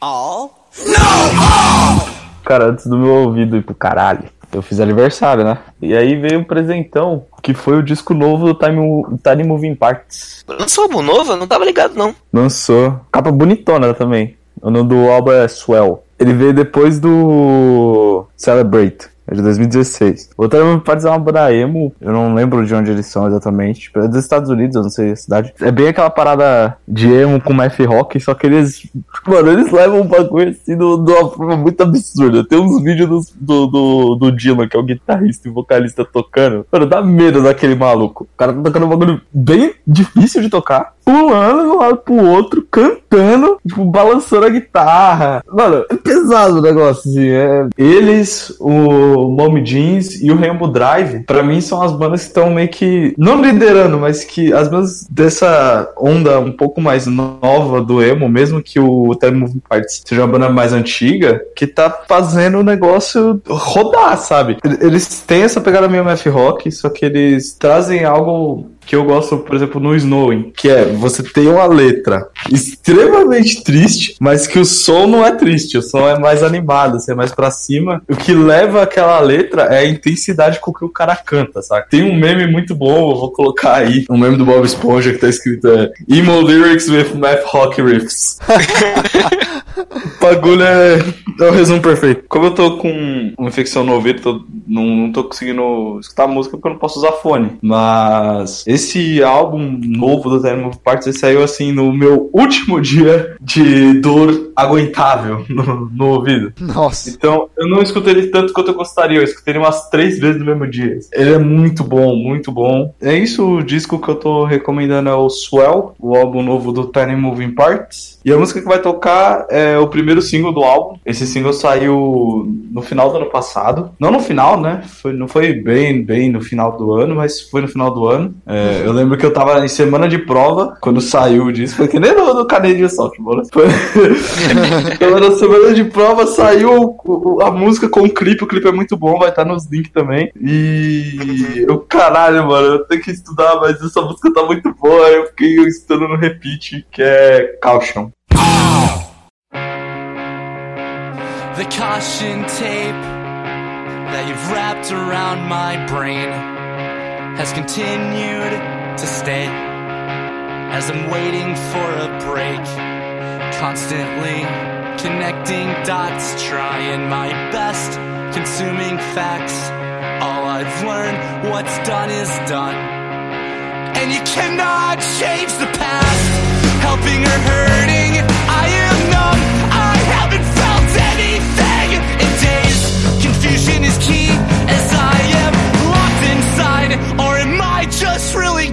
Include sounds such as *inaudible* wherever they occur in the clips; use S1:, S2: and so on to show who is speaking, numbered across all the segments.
S1: All? No! All! Cara, antes do meu ouvido ir pro caralho, eu fiz aniversário, né? E aí veio um presentão, que foi o disco novo do Time, Time Moving Parts.
S2: Lançou álbum novo? Eu não tava ligado, não.
S1: Lançou. Capa bonitona também. O nome do álbum é Swell. Ele veio depois do Celebrate. É de 2016. O Time Parts é uma banda emo, eu não lembro de onde eles são exatamente. Tipo, é dos Estados Unidos, eu não sei a cidade. É bem aquela parada de emo com math rock, só que eles. Mano, eles levam um bagulho assim de uma forma muito absurda. Tem uns vídeos do, do, do Dylan, que é o guitarrista e vocalista tocando. Mano, dá medo daquele maluco. O cara tá tocando um bagulho bem difícil de tocar pulando de um lado pro outro, cantando, tipo, balançando a guitarra. Mano, é pesado o negócio, assim. É... Eles, o Mommy Jeans e o Rainbow Drive, pra mim são as bandas que estão meio que, não liderando, mas que as bandas dessa onda um pouco mais nova do emo, mesmo que o Time Moving Parts seja uma banda mais antiga, que tá fazendo o negócio rodar, sabe? Eles têm essa pegada meio math rock, só que eles trazem algo que eu gosto, por exemplo, no Snowing, que é você tem uma letra extremamente triste, mas que o som não é triste, o som é mais animado, assim, é mais pra cima. O que leva aquela letra é a intensidade com que o cara canta, sabe? Tem um meme muito bom, eu vou colocar aí, um meme do Bob Esponja que tá escrito é, Emo Lyrics with Math Hockey Riffs. *laughs* o bagulho é, é o resumo perfeito. Como eu tô com uma infecção no ouvido, tô, não, não tô conseguindo escutar música porque eu não posso usar fone, mas esse álbum novo do Time of Parts saiu assim no meu último dia de dor aguentável *laughs* no, no, ouvido.
S3: Nossa.
S1: Então eu não escutei ele tanto quanto eu gostaria. Eu escutei ele umas três vezes no mesmo dia. Ele é muito bom, muito bom. É isso o disco que eu tô recomendando é o Swell, o álbum novo do Tiny Moving Parts. E a música que vai tocar é o primeiro single do álbum. Esse single saiu no final do ano passado. Não no final, né? Foi, não foi bem, bem no final do ano, mas foi no final do ano. É, eu lembro que eu tava em semana de prova quando saiu disso. Foi que nem no, no Canadian Softball. Foi... *laughs* então, na semana de prova saiu a música com o clipe. O clipe é muito bom, vai estar nos links também. E eu, caralho, mano, eu tenho que estudar, mas essa música tá muito boa. Eu fiquei estudando no repeat, que é Caution. The caution tape that you've wrapped around my brain has continued to stay as I'm waiting for a break. Constantly connecting dots, trying my best, consuming facts. All I've learned, what's done is done. And you cannot change the past, helping or hurting. Confusion is key as I am locked inside, or am I just really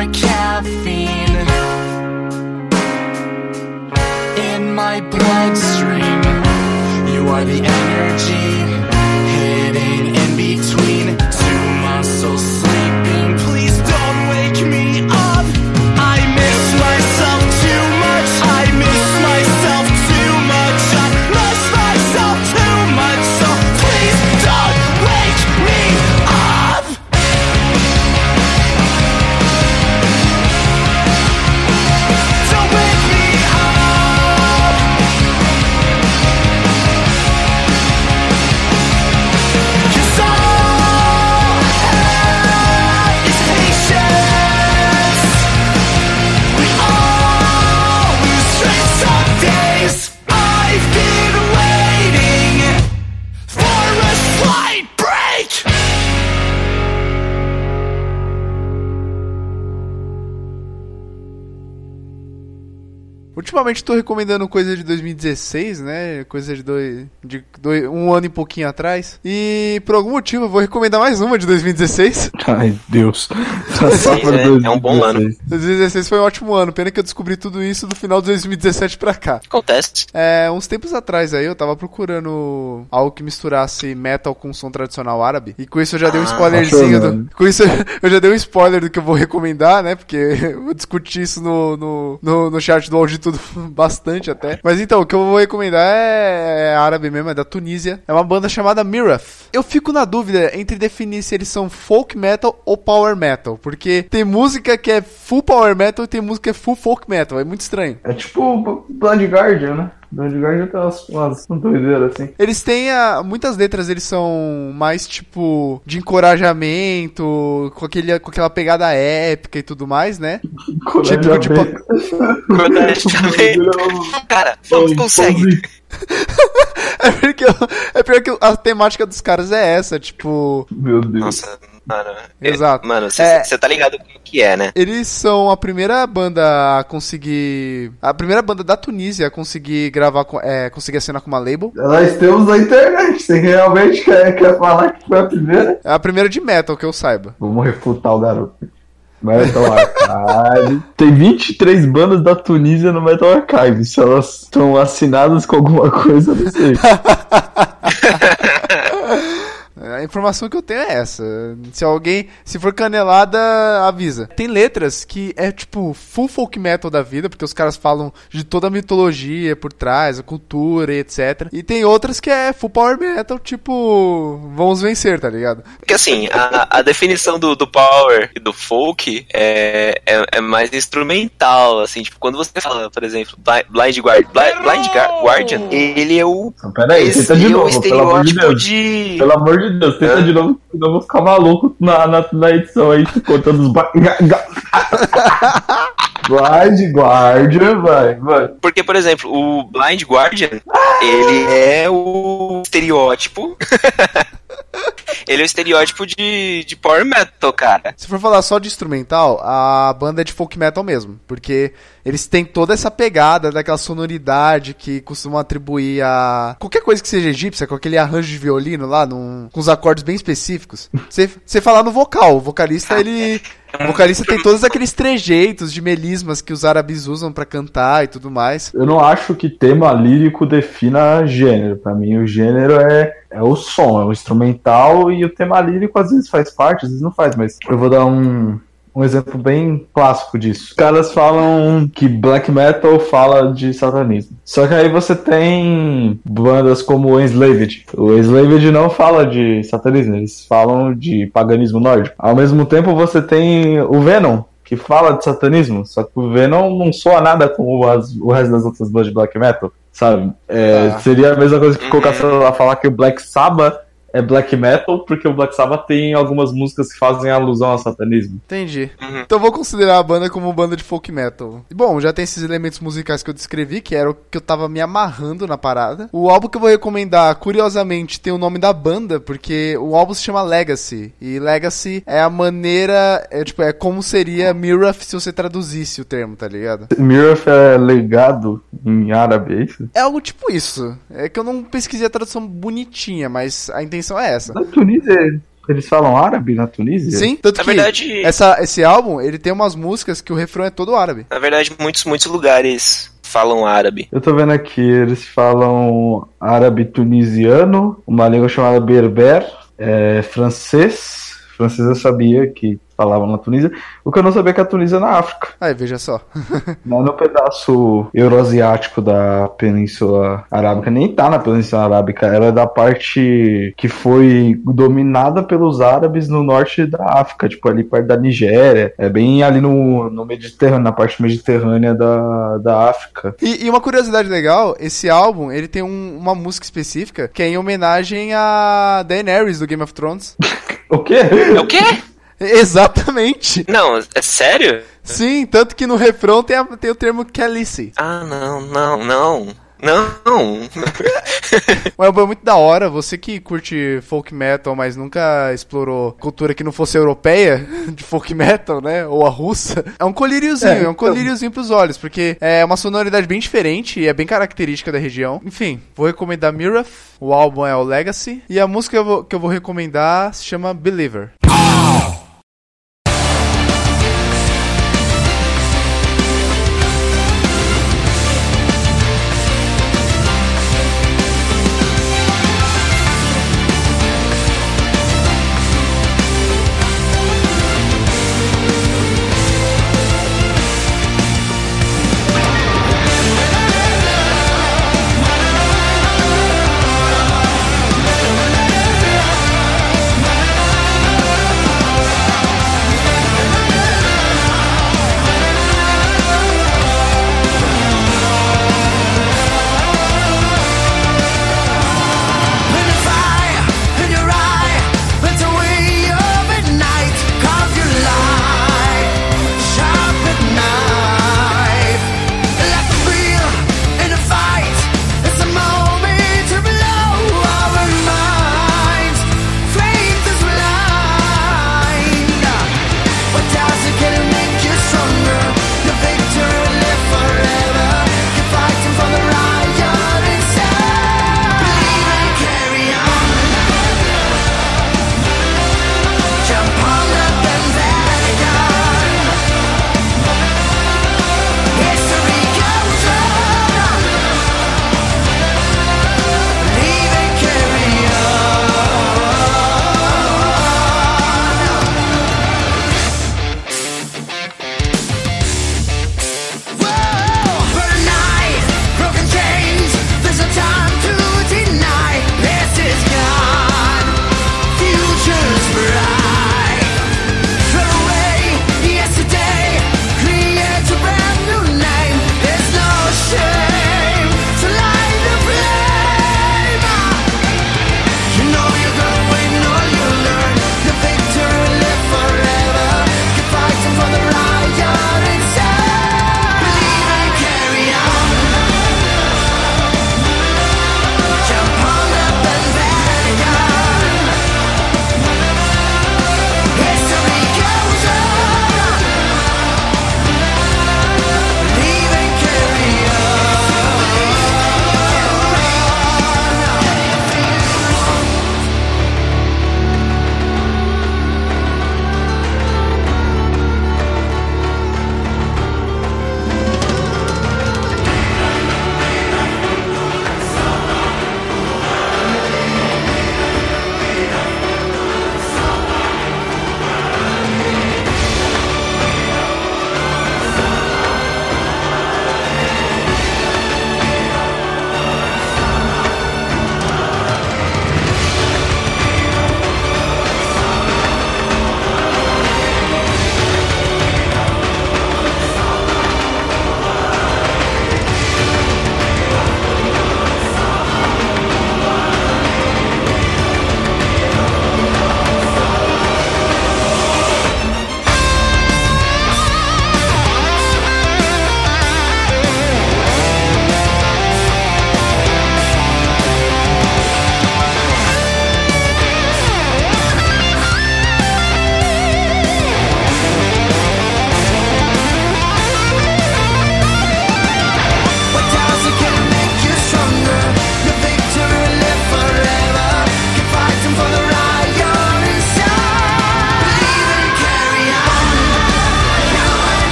S1: You are caffeine in my bloodstream. You are the
S3: Ultimamente tô recomendando coisa de 2016, né? Coisa de, dois, de dois, um ano e pouquinho atrás. E por algum motivo eu vou recomendar mais uma de 2016. *laughs*
S1: Ai, Deus.
S2: Sim, é, é um bom ano.
S3: 2016 foi um ótimo ano. Pena que eu descobri tudo isso do final de 2017 pra cá.
S2: Acontece.
S3: É, uns tempos atrás aí eu tava procurando algo que misturasse metal com som tradicional árabe. E com isso eu já dei um
S2: Ah,
S3: spoilerzinho. Do, com isso *laughs* eu já dei um spoiler do que eu vou recomendar, né? Porque *laughs* eu vou discutir isso no, no, no, no chat do Auditudo *laughs* bastante até. Mas então, o que eu vou recomendar é, é árabe mesmo, é da Tunísia. É uma banda chamada Mirath. Eu fico na dúvida entre definir se eles são folk metal ou power metal. Porque tem música que é full power metal e tem música que é full folk metal. É muito estranho.
S1: É tipo Blind Guardian, né? Blind Guardian tem umas, umas doideiras assim.
S3: Eles têm a, muitas letras, eles são mais tipo de encorajamento, com, aquele, com aquela pegada épica e tudo mais, né? Típico de
S2: Honestamente. *laughs* Cara, vamos consegue. *laughs*
S3: É porque eu- é pior que a temática dos caras é essa, tipo,
S1: Meu Deus.
S2: Nossa, mano.
S3: Exato.
S2: Mano, você
S3: É.
S2: tá ligado como que é, né?
S3: eles são a primeira banda a conseguir, a primeira banda da Tunísia a conseguir gravar, com- é, conseguir assinar com uma label.
S1: Nós temos na internet. Você realmente quer, quer falar que foi a primeira?
S3: É a primeira de metal que eu saiba.
S1: Vamos refutar o garoto. Metal Archive. Tem 23 bandas da Tunísia no Metal Archive. Se elas estão assinadas com alguma coisa, eu não sei.
S3: A informação que eu tenho é essa. Se alguém, se for canelada, avisa. Tem letras que é tipo full folk metal da vida, porque os caras falam de toda a mitologia por trás, a cultura e etc. E tem outras que é full power metal, tipo, vamos vencer, tá ligado?
S2: Porque assim, a, a definição do, do power e do folk é, é, é mais instrumental, assim, tipo, quando você fala, por exemplo, Bli- Blind, Guard, Bli- Blind Gar- Guardian, ele é o,
S1: Então, peraí,
S2: esse
S1: tenta de
S2: é o
S1: novo, pelo amor de
S2: estereótipo
S1: Deus.
S2: de...
S1: Pelo amor de Deus, tenta
S2: Hã?
S1: de novo, senão eu vou ficar maluco na, na, na edição aí, cortando os. ba- *laughs* Blind Guardian, vai, vai.
S2: Porque, por exemplo, o Blind Guardian, ele é o estereótipo. *laughs* ele é o estereótipo de, de power metal, cara.
S3: Se for falar só de instrumental, a banda é de folk metal mesmo, porque eles têm toda essa pegada daquela sonoridade que costumam atribuir a qualquer coisa que seja egípcia, com aquele arranjo de violino lá, num, com os acordes bem específicos. Você falar no vocal, o vocalista ele o vocalista tem todos aqueles trejeitos de melismas que os árabes usam pra cantar e tudo mais.
S1: Eu não acho que tema lírico defina gênero. Pra mim, o gênero é, é o som, é o instrumental e o tema lírico às vezes faz parte, às vezes não faz, mas eu vou dar um, um exemplo bem clássico disso. Os caras falam que black metal fala de satanismo. Só que aí você tem bandas como o Enslaved. O Enslaved não fala de satanismo, eles falam de paganismo nórdico. Ao mesmo tempo você tem o Venom, que fala de satanismo, só que o Venom não soa nada como as- o resto das outras bandas de black metal, sabe? É,
S3: Ah.
S1: Seria a mesma coisa que
S2: Uhum.
S1: colocar sei lá, falar que o Black Sabbath é black metal, porque o Black Sabbath tem algumas músicas que fazem alusão ao satanismo.
S3: Entendi.
S2: Uhum.
S3: Então eu vou considerar a banda como banda de folk metal. Bom, já tem esses elementos musicais que eu descrevi, que era o que eu tava me amarrando na parada. O álbum que eu vou recomendar, curiosamente, tem o nome da banda, porque o álbum se chama Legacy. E Legacy é a maneira, é tipo, é como seria Mirath se você traduzisse o termo, tá ligado?
S1: Mirath é legado em árabe, é isso?
S3: É algo tipo isso. É que eu não pesquisei a tradução bonitinha, mas a intenção é essa.
S1: Na Tunísia, eles falam árabe na Tunísia?
S3: Sim, tanto
S2: Na
S3: que
S2: verdade,
S3: essa, esse álbum, ele tem umas músicas que o refrão é todo árabe.
S2: na verdade, muitos, muitos lugares falam árabe.
S1: Eu tô vendo aqui, eles falam árabe tunisiano, uma língua chamada berber, é, francês. Francês eu sabia que falavam na Tunísia. O que eu não sabia é que a Tunísia é na África.
S3: Aí, veja só. *laughs*
S1: Não no pedaço euroasiático da Península Arábica, nem tá na Península Arábica, ela é da parte que foi dominada pelos árabes no norte da África, tipo ali perto da Nigéria, é bem ali no, no Mediterrâneo, na parte mediterrânea da, da África.
S3: E, e uma curiosidade legal, esse álbum, ele tem um- uma música específica que é em homenagem a Daenerys do Game of Thrones. *laughs*
S1: O quê?
S2: É o quê? *laughs*
S3: Exatamente!
S2: Não, é sério?
S3: Sim, tanto que no refrão tem, a- tem o termo Khaleesi.
S2: Ah, não, não, não. Não.
S3: O *laughs* álbum é muito da hora. Você que curte folk metal, mas nunca explorou cultura que não fosse europeia, *laughs* de folk metal, né? Ou a russa. É um colíriozinho, é, é um então... colíriozinho pros olhos, porque é uma sonoridade bem diferente e é bem característica da região. Enfim, vou recomendar Mirath. O álbum é o Legacy. E a música que eu vou, que eu vou recomendar se chama Believer.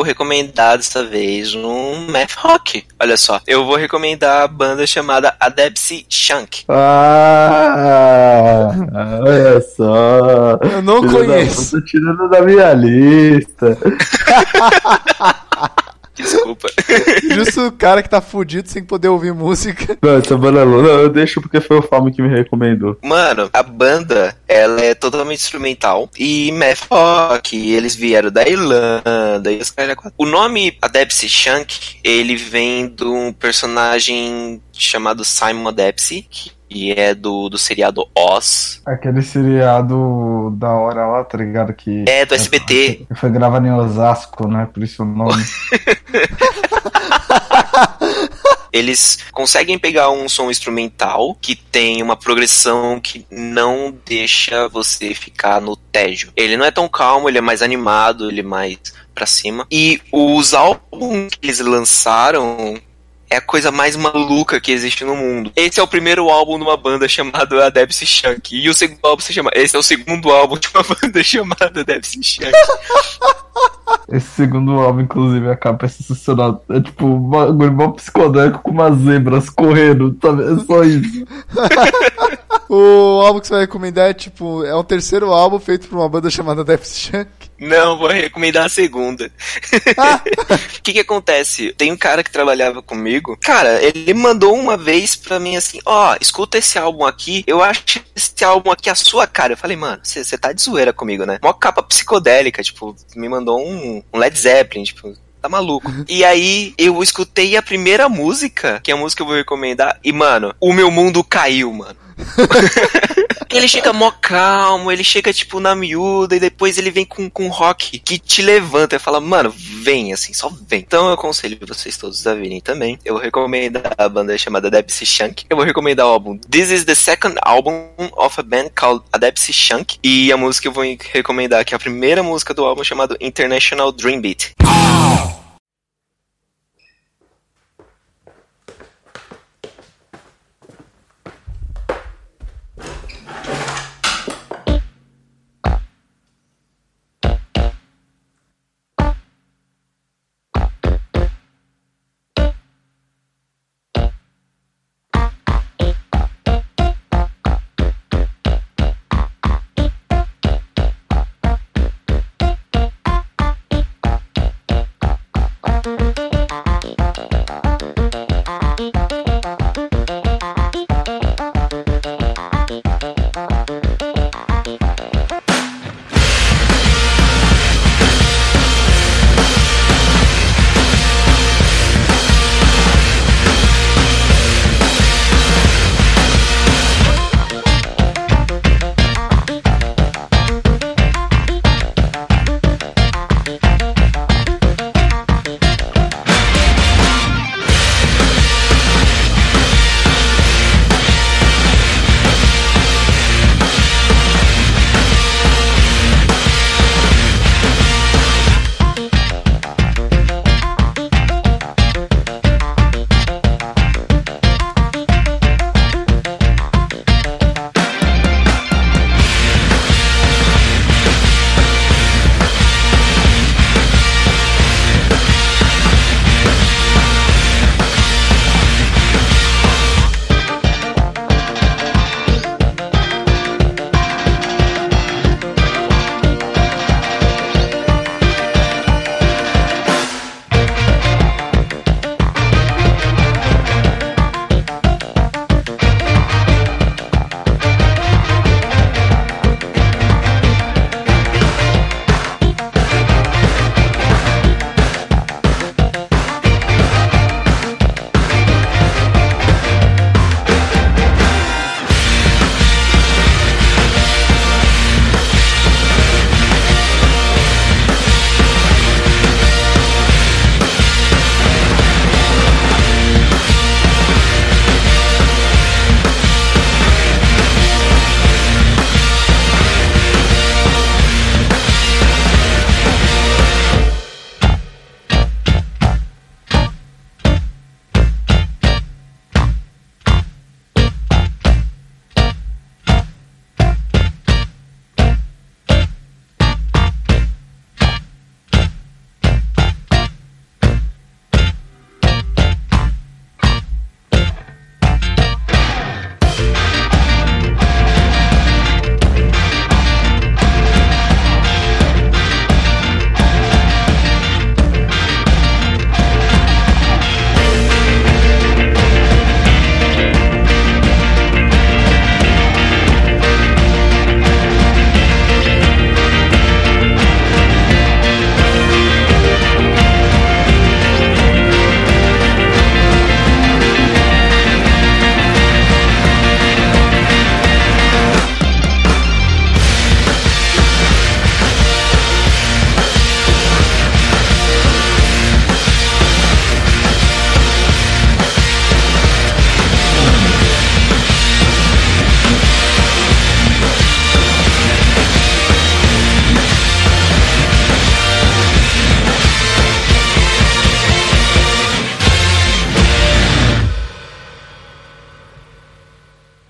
S2: Vou recomendar dessa vez um math rock. Olha só, eu vou recomendar a banda chamada Adepsi Shank.
S1: Ah, olha só.
S3: Eu não
S1: Filho da
S3: conheço.
S1: puta, tirando da minha lista. *laughs*
S2: Desculpa. *laughs*
S3: Justo o cara que tá fudido sem poder ouvir música.
S1: Não, essa banda é louca. Não, eu deixo porque foi o Fábio que me recomendou.
S2: Mano, a banda, ela é totalmente instrumental e math rock, eles vieram da Irlanda e os caras... O nome Adepsi Shank, ele vem de um personagem chamado Simon Adepsi, que é do, do seriado Oz.
S4: Aquele seriado da hora lá, tá ligado? Que
S2: É, do SBT.
S4: foi gravado em Osasco, né? Por isso o nome. *laughs*
S2: Eles conseguem pegar um som instrumental que tem uma progressão que não deixa você ficar no tédio. Ele não é tão calmo, ele é mais animado, ele é mais pra cima. E os álbuns que eles lançaram é a coisa mais maluca que existe no mundo. Esse é o primeiro álbum de uma banda chamada Adepsi Shank. E o segundo álbum se chama. Esse é o segundo álbum de uma *laughs* banda chamada Adepsi Shank.
S4: Esse segundo álbum, inclusive, a capa é sensacional. É tipo um bagulho psicodélico com umas zebras correndo, sabe? É só isso. *laughs*
S3: O álbum que você vai recomendar é tipo, é o terceiro álbum feito por uma banda chamada Death Shank.
S2: Não, vou recomendar a segunda. O *laughs* que que acontece? Tem um cara que trabalhava comigo. Cara, ele mandou uma vez pra mim assim: Ó, escuta esse álbum aqui. Eu acho esse álbum aqui a sua cara. Eu falei, mano, você tá de zoeira comigo, né? Mó capa psicodélica. Tipo, me mandou um, um Led Zeppelin, tipo. Tá maluco. E aí, eu escutei a primeira música, que é a música que eu vou recomendar, e, mano, o meu mundo caiu, mano. Ele chega mó calmo, ele chega, tipo, na miúda, e depois ele vem com, com rock que te levanta e fala, mano, vem, assim, só vem. Então eu aconselho vocês todos a virem também. Eu vou recomendar a banda chamada Debsy Shank. Eu vou recomendar o álbum This is the second album of a band called Adepsi Shank. E a música que eu vou recomendar, que é a primeira música do álbum chamado International Dream Beat.